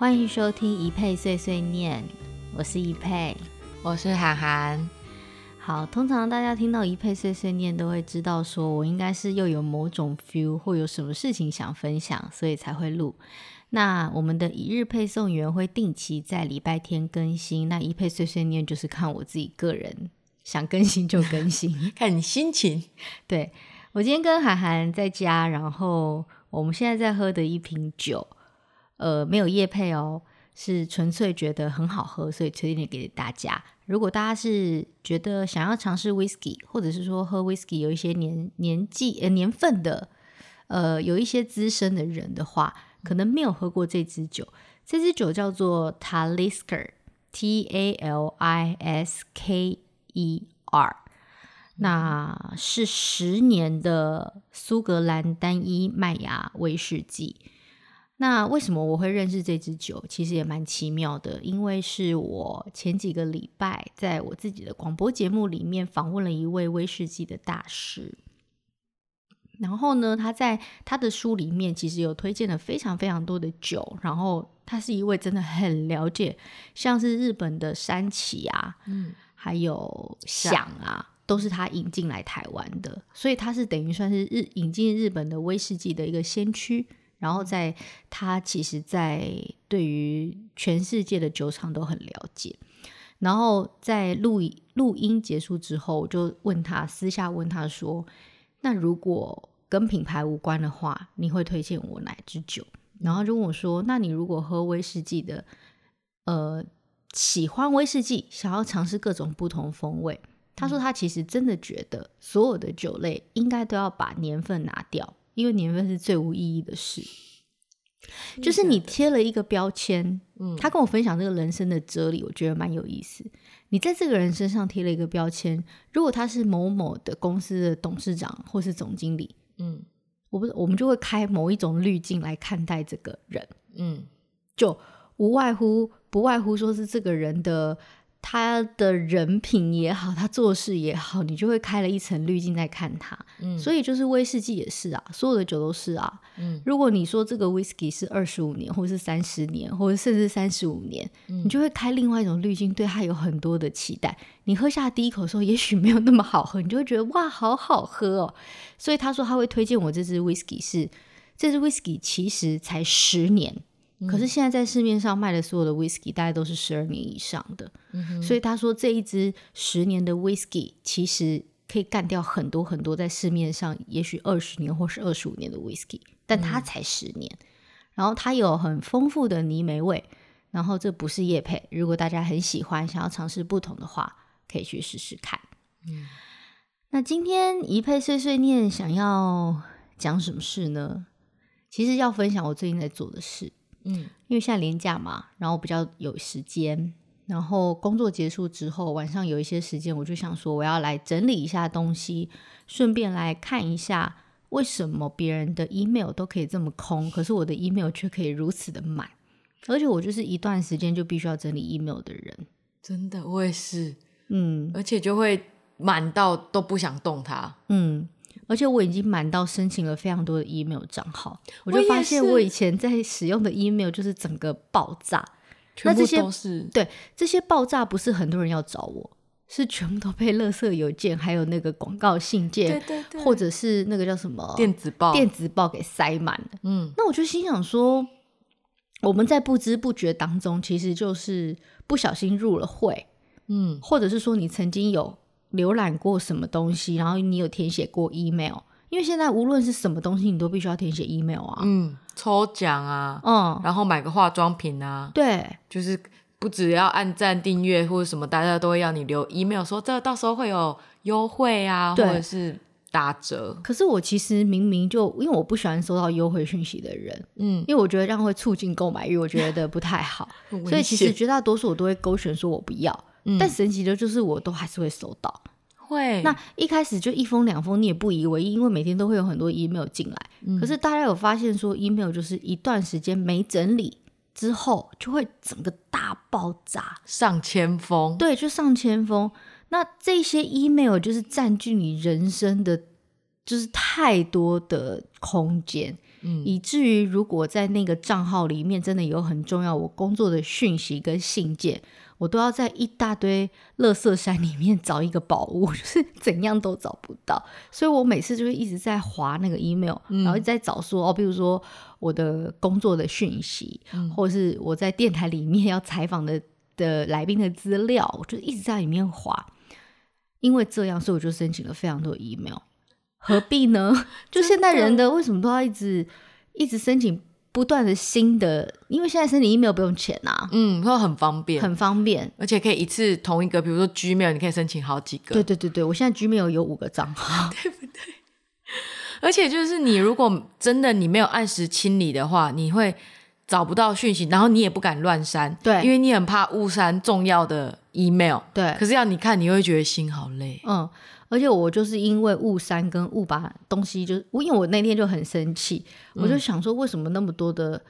欢迎收听一佩碎碎念，我是一佩，我是涵涵。好，通常大家听到一佩碎碎念，都会知道说我应该是又有某种 feel 或有什么事情想分享，所以才会录。那我们的一日配送员会定期在礼拜天更新，那一佩碎碎念就是看我自己个人想更新就更新，看你心情。对，我今天跟涵涵在家，然后我们现在在喝的一瓶酒。呃，没有业配哦，是纯粹觉得很好喝，所以推荐给大家。如果大家是觉得想要尝试 whisky，或者是说喝 whisky 有一些年年纪呃年份的，呃有一些资深的人的话，可能没有喝过这支酒。这支酒叫做 Talisker，T A L I S K E R，那是十年的苏格兰单一麦芽威士忌。那为什么我会认识这支酒？其实也蛮奇妙的，因为是我前几个礼拜在我自己的广播节目里面访问了一位威士忌的大师，然后呢，他在他的书里面其实有推荐了非常非常多的酒，然后他是一位真的很了解，像是日本的山崎啊，嗯，还有响啊，都是他引进来台湾的，所以他是等于算是日引进日本的威士忌的一个先驱。然后在他其实，在对于全世界的酒厂都很了解。然后在录录音结束之后，我就问他，私下问他说：“那如果跟品牌无关的话，你会推荐我哪支酒？”然后就问我说：“那你如果喝威士忌的，呃，喜欢威士忌，想要尝试各种不同风味。”他说他其实真的觉得所有的酒类应该都要把年份拿掉。因为年份是最无意义的事，就是你贴了一个标签。嗯，他跟我分享这个人生的哲理，我觉得蛮有意思。你在这个人身上贴了一个标签，如果他是某某的公司的董事长或是总经理，嗯，我不，我们就会开某一种滤镜来看待这个人，嗯，就无外乎不外乎说是这个人的。他的人品也好，他做事也好，你就会开了一层滤镜在看他。嗯，所以就是威士忌也是啊，所有的酒都是啊。嗯，如果你说这个威士忌是二十五年，或者是三十年，或者甚至三十五年，嗯，你就会开另外一种滤镜，对他有很多的期待。你喝下第一口的时候，也许没有那么好喝，你就会觉得哇，好好喝哦。所以他说他会推荐我这支威士忌，是这支威士忌其实才十年。可是现在在市面上卖的所有的 whisky 大概都是十二年以上的，嗯，所以他说这一支十年的 whisky 其实可以干掉很多很多在市面上也许二十年或是二十五年的 whisky，但它才十年，嗯，然后它有很丰富的泥煤味，然后这不是叶配，如果大家很喜欢想要尝试不同的话，可以去试试看。嗯，那今天一配碎碎念想要讲什么事呢？其实要分享我最近在做的事。嗯，因为现在连假嘛，然后比较有时间，然后工作结束之后，晚上有一些时间，我就想说我要来整理一下东西，顺便来看一下为什么别人的 email 都可以这么空，可是我的 email 却可以如此的满，而且我就是一段时间就必须要整理 email 的人，真的，我也是，嗯，而且就会满到都不想动它，嗯。而且我已经满到申请了非常多的 email 账号，我就发现我以前在使用的 email 就是整个爆炸，全部都是。对，这些爆炸不是很多人要找我，是全部都被垃圾邮件还有那个广告信件，对对对，或者是那个叫什么电子报电子报给塞满了。嗯，那我就心想说，我们在不知不觉当中，其实就是不小心入了会，嗯，或者是说你曾经有。浏览过什么东西，然后你有填写过 email，因为现在无论是什么东西，你都必须要填写 email 啊。嗯，抽奖啊，嗯，然后买个化妆品啊，对，就是不只要按赞订阅或者什么，大家都会要你留 email 说这到时候会有优惠啊，或者是打折。可是我其实明明就因为我不喜欢收到优惠讯息的人，嗯，因为我觉得这样会促进购买欲，我觉得不太好，所以其实绝大多数我都会勾选说我不要。嗯、但神奇的就是，我都还是会收到。会，那一开始就一封两封，你也不以为意，因为每天都会有很多 email 进来。嗯、可是大家有发现说，email 就是一段时间没整理之后，就会整个大爆炸，上千封。对，就上千封。那这些 email 就是占据你人生的，就是太多的空间。嗯，以至于如果在那个账号里面真的有很重要我工作的讯息跟信件，我都要在一大堆垃圾山里面找一个宝物，就是怎样都找不到。所以我每次就会一直在划那个 email，然后一直在找说哦，比如说我的工作的讯息，嗯、或者是我在电台里面要采访的的来宾的资料，我就一直在里面划。因为这样，所以我就申请了非常多 email。何必呢？就现代人的为什么都要一直一直申请？不断的新的，因为现在申请 email 不用钱啊，嗯，会很方便，很方便，而且可以一次同一个，比如说 Gmail，你可以申请好几个。对对对对，我现在 Gmail 有五个账号，对不对？而且就是你如果真的你没有按时清理的话，你会找不到讯息，然后你也不敢乱删，对，因为你很怕误删重要的 email，对。可是要你看，你会觉得心好累，嗯。而且我就是因为误删跟误把东西，就是因为我那天就很生气，嗯，我就想说为什么那么多的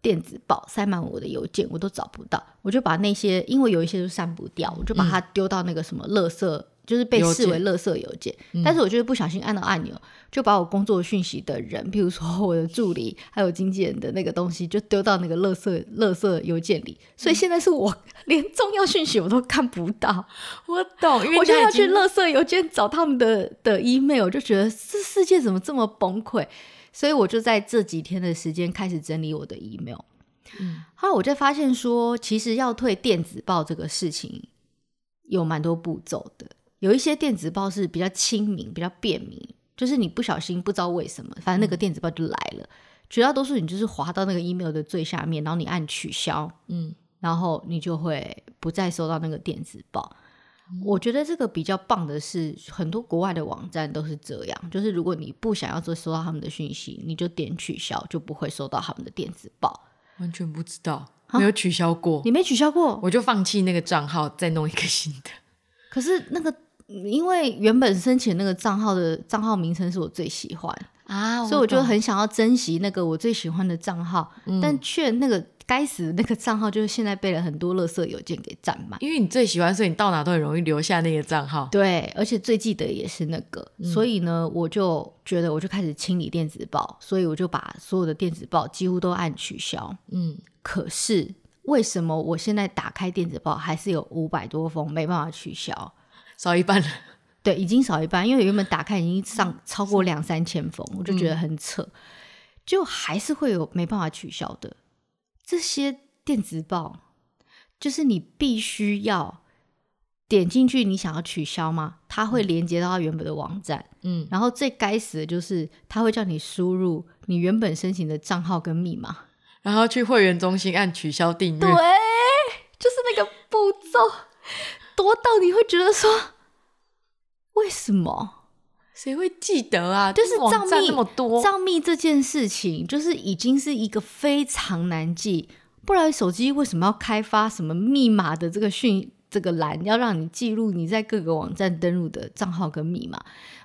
电子报塞满我的邮件，我都找不到，我就把那些，因为有一些就删不掉，我就把它丢到那个什么垃圾。嗯就是被视为垃圾邮件，但是我就是不小心按到按钮，嗯，就把我工作讯息的人，譬如说 我的助理还有经纪人的那个东西，就丢到那个垃圾垃圾邮件里。所以现在是我连重要讯息我都看不到。我懂，因为我就要去垃圾邮件找他们的的 email，我就觉得这世界怎么这么崩溃？所以我就在这几天的时间开始整理我的 email。嗯，后来我就发现说，其实要退电子报这个事情有蛮多步骤的。有一些电子报是比较亲民、比较便民，就是你不小心不知道为什么，反正那个电子报就来了。嗯、绝大多数你就是滑到那个 email 的最下面，然后你按取消，嗯，然后你就会不再收到那个电子报。嗯、我觉得这个比较棒的是，很多国外的网站都是这样，就是如果你不想要再收到他们的讯息，你就点取消，就不会收到他们的电子报。完全不知道，没有取消过，你没取消过，我就放弃那个账号，再弄一个新的。可是那个。因为原本申请那个账号的账号名称是我最喜欢啊，所以我就很想要珍惜那个我最喜欢的账号，嗯、但却那个该死的那个账号就是现在被了很多垃圾邮件给占满。因为你最喜欢，所以你到哪都很容易留下那个账号。对，而且最记得也是那个，嗯、所以呢，我就觉得我就开始清理电子报，所以我就把所有的电子报几乎都按取消。嗯，可是为什么我现在打开电子报还是有五百多封没办法取消？少一半了，对，已经少一半，因为原本打开已经上超过两三千封，我就觉得很扯，就还是会有没办法取消的。这些电子报，就是你必须要点进去，你想要取消吗？它会连接到它原本的网站，嗯，然后最该死的就是它会叫你输入你原本申请的账号跟密码，然后去会员中心按取消订阅，对，就是那个步骤。多到你会觉得说，为什么？谁会记得啊？就是账密那么多，账密这件事情，就是已经是一个非常难记。不然手机为什么要开发什么密码的这个讯这个栏，要让你记录你在各个网站登录的账号跟密码？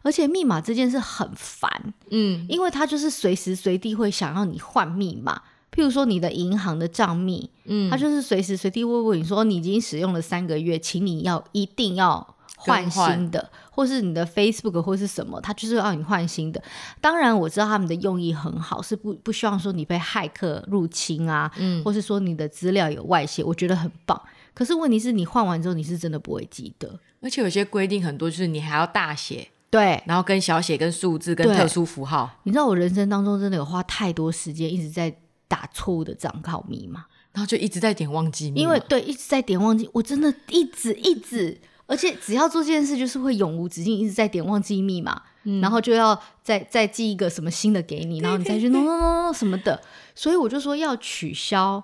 而且密码这件事很烦，嗯，因为它就是随时随地会想要你换密码。譬如说你的银行的账密，嗯，他就是随时随地会问你说，你已经使用了三个月，请你要一定要换新的，或是你的 Facebook 或是什么，他就是要让你换新的。当然我知道他们的用意很好，是不不希望说你被骇客入侵啊，嗯，或是说你的资料有外泄，我觉得很棒。可是问题是你换完之后，你是真的不会记得，而且有些规定很多，就是你还要大写，对，然后跟小写、跟数字、跟特殊符号。你知道我人生当中真的有花太多时间一直在。打错误的账号密码，然后就一直在点忘记密码，因为对，一直在点忘记，我真的一直一直，而且只要做这件事，就是会永无止境，一直在点忘记密码，嗯、然后就要再再寄一个什么新的给你，然后你再去弄弄弄弄什么的，所以我就说要取消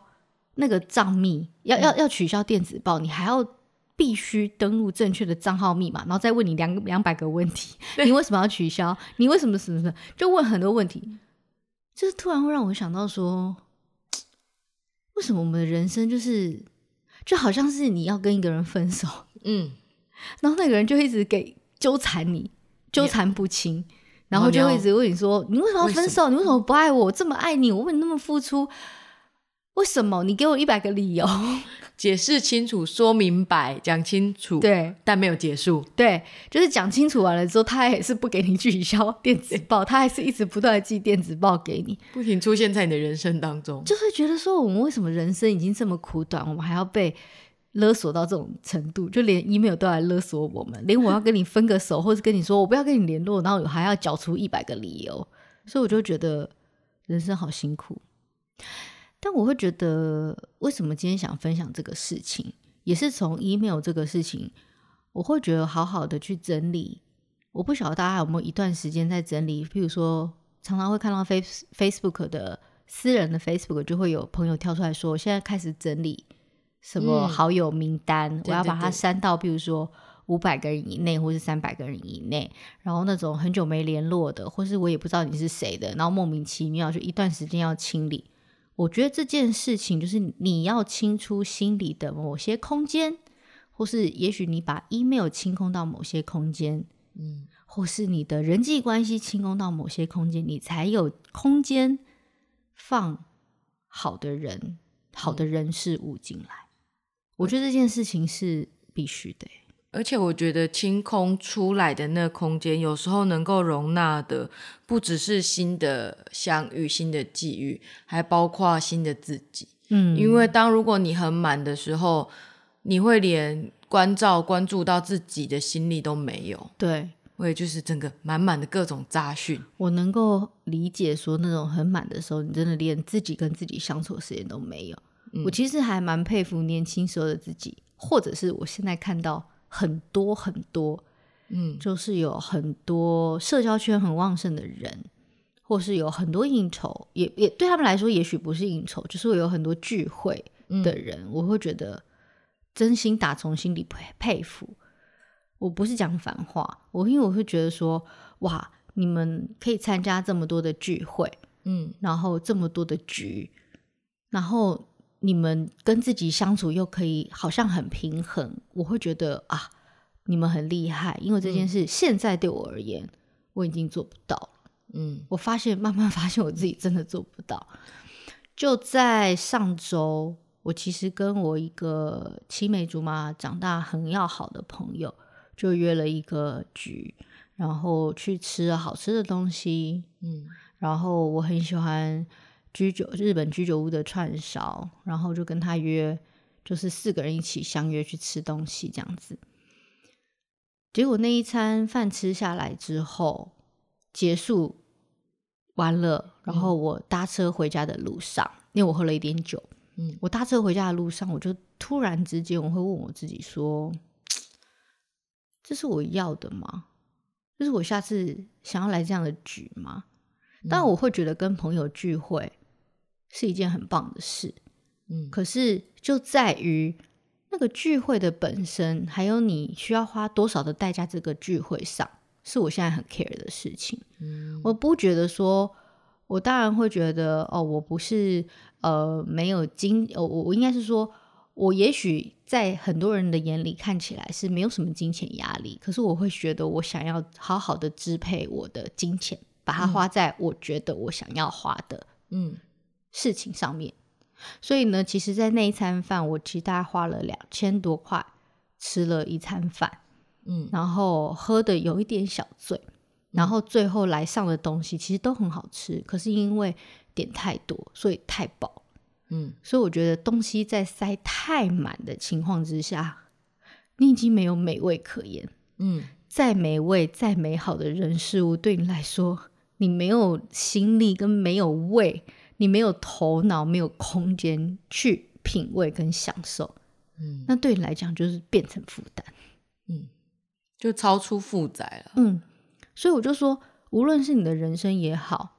那个账密，要要要取消电子报，你还要必须登录正确的账号密码，然后再问你两两百个问题，你为什么要取消？你为什么什么什么？就问很多问题。就是突然会让我想到说，为什么我们的人生就是就好像是你要跟一个人分手，嗯，然后那个人就一直给纠缠你，纠缠不清，然后就会一直问你说，你为什么要分手？你为什么不爱我？我这么爱你，我为你那么付出，为什么？你给我一百个理由，解释清楚，说明白，讲清楚。对，但没有结束。对，就是讲清楚完了之后，他也是不给你取消电子报，他还是一直不断的寄电子报给你，不停出现在你的人生当中。就会觉得说，我们为什么人生已经这么苦短，我们还要被勒索到这种程度？就连 email 都来勒索我们，连我要跟你分个手，或是跟你说我不要跟你联络，然后我还要缴出一百个理由，所以我就觉得人生好辛苦。但我会觉得，为什么今天想分享这个事情，也是从 email 这个事情，我会觉得好好的去整理。我不晓得大家有没有一段时间在整理，譬如说，常常会看到 face Facebook 的私人的 Facebook，就会有朋友跳出来说，我现在开始整理什么好友名单，嗯、我要把它删到，譬如说五百个人以内，或是三百个人以内，然后那种很久没联络的，或是我也不知道你是谁的，然后莫名其妙就一段时间要清理。我觉得这件事情就是你要清出心里的某些空间，或是也许你把 email 清空到某些空间，嗯，或是你的人际关系清空到某些空间，你才有空间放好的人、好的人事物进来。嗯，我觉得这件事情是必须的。而且我觉得清空出来的那空间，有时候能够容纳的不只是新的相遇、新的际遇，还包括新的自己。嗯，因为当如果你很满的时候，你会连关照、关注到自己的心力都没有。对，我也就是整个满满的各种杂讯。我能够理解说，那种很满的时候，你真的连自己跟自己相处的时间都没有。嗯，我其实还蛮佩服年轻时候的自己，或者是我现在看到。很多很多，嗯，就是有很多社交圈很旺盛的人，或是有很多应酬，也也对他们来说，也许不是应酬，就是有很多聚会的人，嗯，我会觉得真心打从心里佩佩服。我不是讲反话，我因为我会觉得说，哇，你们可以参加这么多的聚会，嗯，然后这么多的局，然后。你们跟自己相处又可以好像很平衡，我会觉得啊，你们很厉害，因为这件事现在对我而言，我已经做不到了。嗯，我发现慢慢发现我自己真的做不到。就在上周，我其实跟我一个青梅竹马、长大很要好的朋友，就约了一个局，然后去吃了好吃的东西。嗯，然后我很喜欢。居酒日本居酒屋的串烧，然后就跟他约，就是四个人一起相约去吃东西这样子。结果那一餐饭吃下来之后，结束完了，然后我搭车回家的路上，嗯、因为我喝了一点酒，嗯，我搭车回家的路上，我就突然之间我会问我自己说：“这是我要的吗？这是我下次想要来这样的局吗？”但我会觉得跟朋友聚会。是一件很棒的事，嗯，可是就在于那个聚会的本身，还有你需要花多少的代价，这个聚会上是我现在很 care 的事情。嗯，我不觉得说，我当然会觉得哦，我不是呃没有金，我我应该是说，我也许在很多人的眼里看起来是没有什么金钱压力，可是我会觉得我想要好好的支配我的金钱，把它花在我觉得我想要花的，嗯。事情上面，所以呢，其实，在那一餐饭，我其实大概花了两千多块吃了一餐饭，嗯，然后喝的有一点小醉，然后最后来上的东西其实都很好吃，可是因为点太多，所以太饱，嗯，所以我觉得东西在塞太满的情况之下，你已经没有美味可言，嗯，再美味、再美好的人事物，对你来说，你没有心力跟没有胃。你没有头脑，没有空间去品味跟享受，嗯，那对你来讲就是变成负担，嗯，就超出负载了，嗯，所以我就说，无论是你的人生也好，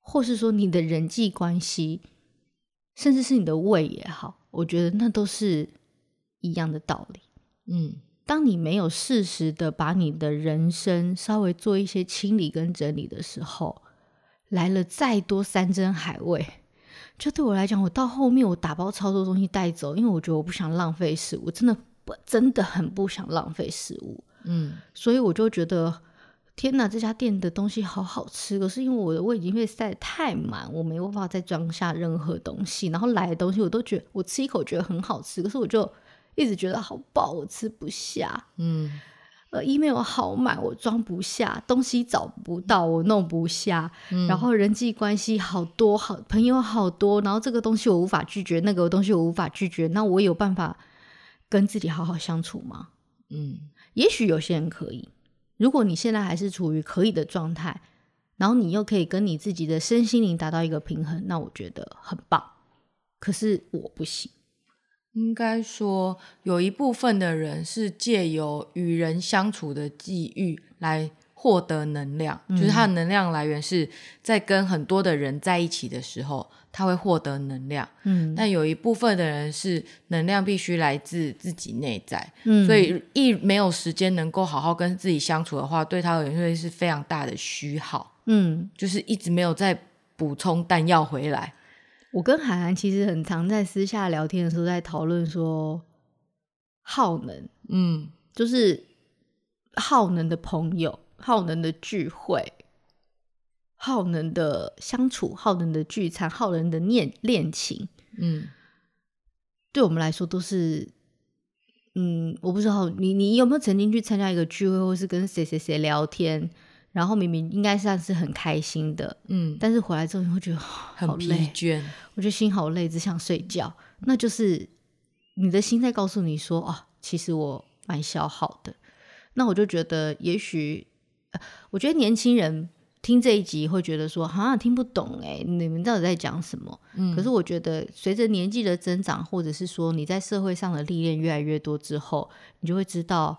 或是说你的人际关系，甚至是你的胃也好，我觉得那都是一样的道理，嗯，当你没有适时的把你的人生稍微做一些清理跟整理的时候。来了再多山珍海味，就对我来讲，我到后面我打包超多东西带走，因为我觉得我不想浪费食物，真的不真的很不想浪费食物。嗯，所以我就觉得天哪，这家店的东西好好吃，可是因为我的胃已经被塞得太满，我没有办法再装下任何东西。然后来的东西我都觉得，我吃一口觉得很好吃，可是我就一直觉得好饱，我吃不下。嗯，呃，email 好满，我装不下，东西找不到，我弄不下。嗯，然后人际关系好多，好朋友好多，然后这个东西我无法拒绝，那个东西我无法拒绝，那我有办法跟自己好好相处吗？嗯，也许有些人可以。如果你现在还是处于可以的状态，然后你又可以跟你自己的身心灵达到一个平衡，那我觉得很棒。可是我不行。应该说，有一部分的人是借由与人相处的际遇来获得能量，嗯，就是他的能量来源是在跟很多的人在一起的时候。他会获得能量，嗯，但有一部分的人是能量必须来自自己内在，嗯，所以一没有时间能够好好跟自己相处的话，对他而言会是非常大的虚耗，嗯，就是一直没有再补充弹药回来。我跟海涵其实很常在私下聊天的时候在讨论说，耗能，嗯，就是耗能的朋友，耗能的聚会。耗能的相处，耗能的聚餐，耗能的恋恋情，嗯，对我们来说都是，嗯，我不知道你你有没有曾经去参加一个聚会，或是跟谁谁谁聊天，然后明明应该算是很开心的，嗯，但是回来之后你会觉得很疲倦，我觉得心好累，只想睡觉。那就是你的心在告诉你说，哦，其实我蛮消耗的。那我就觉得，也许，我觉得年轻人。听这一集会觉得说好像听不懂哎，你们到底在讲什么？嗯，可是我觉得随着年纪的增长，或者是说你在社会上的历练越来越多之后，你就会知道，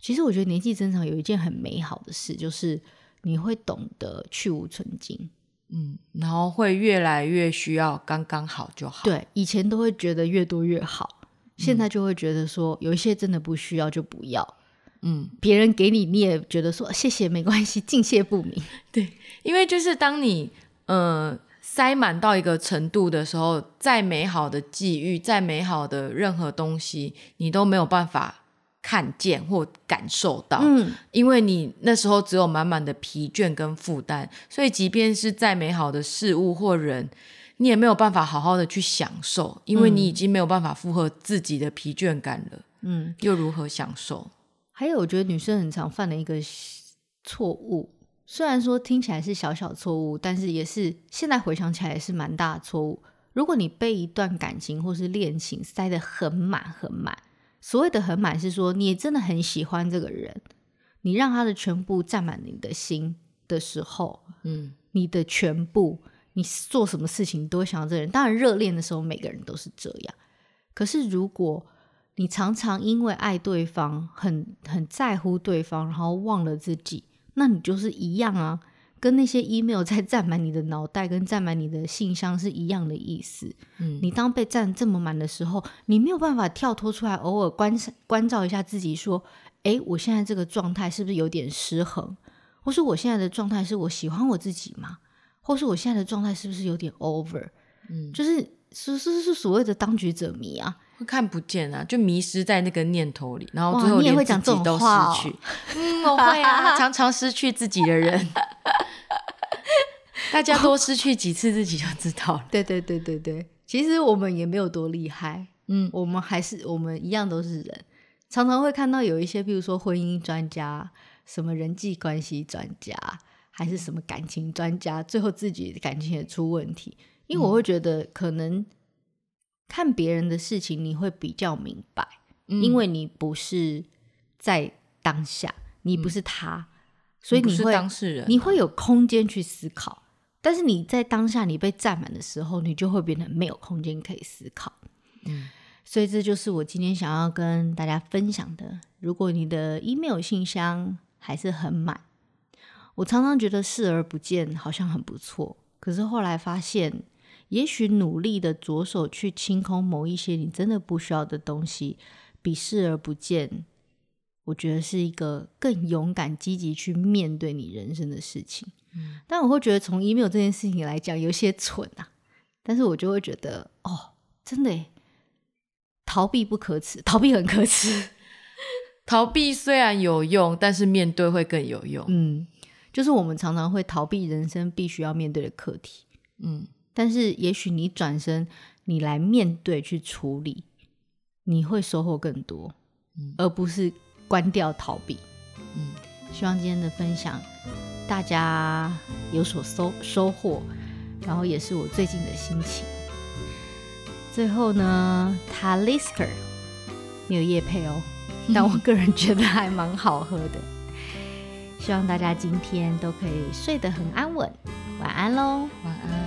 其实我觉得年纪增长有一件很美好的事，就是你会懂得去无存精，嗯，然后会越来越需要刚刚好就好。对，以前都会觉得越多越好，现在就会觉得说有一些真的不需要就不要。嗯，别人给你，你也觉得说谢谢没关系，敬谢不明。对，因为就是当你呃塞满到一个程度的时候，再美好的际遇，再美好的任何东西，你都没有办法看见或感受到。嗯，因为你那时候只有满满的疲倦跟负担，所以即便是再美好的事物或人，你也没有办法好好的去享受，因为你已经没有办法负荷自己的疲倦感了。嗯，又如何享受？还有，我觉得女生很常犯的一个错误，虽然说听起来是小小错误，但是也是现在回想起来也是蛮大的错误。如果你被一段感情或是恋情塞得很满很满，所谓的很满是说你真的很喜欢这个人，你让他的全部占满你的心的时候，嗯，你的全部，你做什么事情都会想到这个人。当然，热恋的时候每个人都是这样，可是如果你常常因为爱对方，很很在乎对方，然后忘了自己，那你就是一样啊，跟那些 email 在占满你的脑袋，跟占满你的信箱是一样的意思。嗯，你当被占这么满的时候，你没有办法跳脱出来，偶尔关关照一下自己，说：诶，我现在这个状态是不是有点失衡？或是我现在的状态是我喜欢我自己吗？或是我现在的状态是不是有点 over？嗯，就是是是是所谓的当局者迷啊。看不见啊，就迷失在那个念头里，然后最后连自己都失去。嗯，我会啊，常常失去自己的人，大家多失去几次自己就知道了。对对对对对，其实我们也没有多厉害，嗯，我们还是我们一样都是人，常常会看到有一些，比如说婚姻专家、什么人际关系专家，还是什么感情专家，最后自己的感情也出问题，因为我会觉得可能。看别人的事情，你会比较明白，嗯，因为你不是在当下，你不是他，嗯，所以你会，当事人，你会有空间去思考。但是你在当下你被占满的时候，你就会变得没有空间可以思考。嗯，所以这就是我今天想要跟大家分享的。如果你的 email 信箱还是很满，我常常觉得视而不见好像很不错，可是后来发现。也许努力的着手去清空某一些你真的不需要的东西，比视而不见，我觉得是一个更勇敢、积极去面对你人生的事情。嗯，但我会觉得从 email 这件事情来讲，有些蠢啊。但是我就会觉得，哦，真的，逃避不可耻，逃避很可耻。逃避虽然有用，但是面对会更有用。嗯，就是我们常常会逃避人生必须要面对的课题。嗯，但是也许你转身，你来面对去处理，你会收获更多，嗯，而不是关掉逃避。嗯，希望今天的分享大家有所收收获，然后也是我最近的心情。最后呢，Talisker 没有夜配哦。但我个人觉得还蛮好喝的，希望大家今天都可以睡得很安稳，晚安喽，晚安。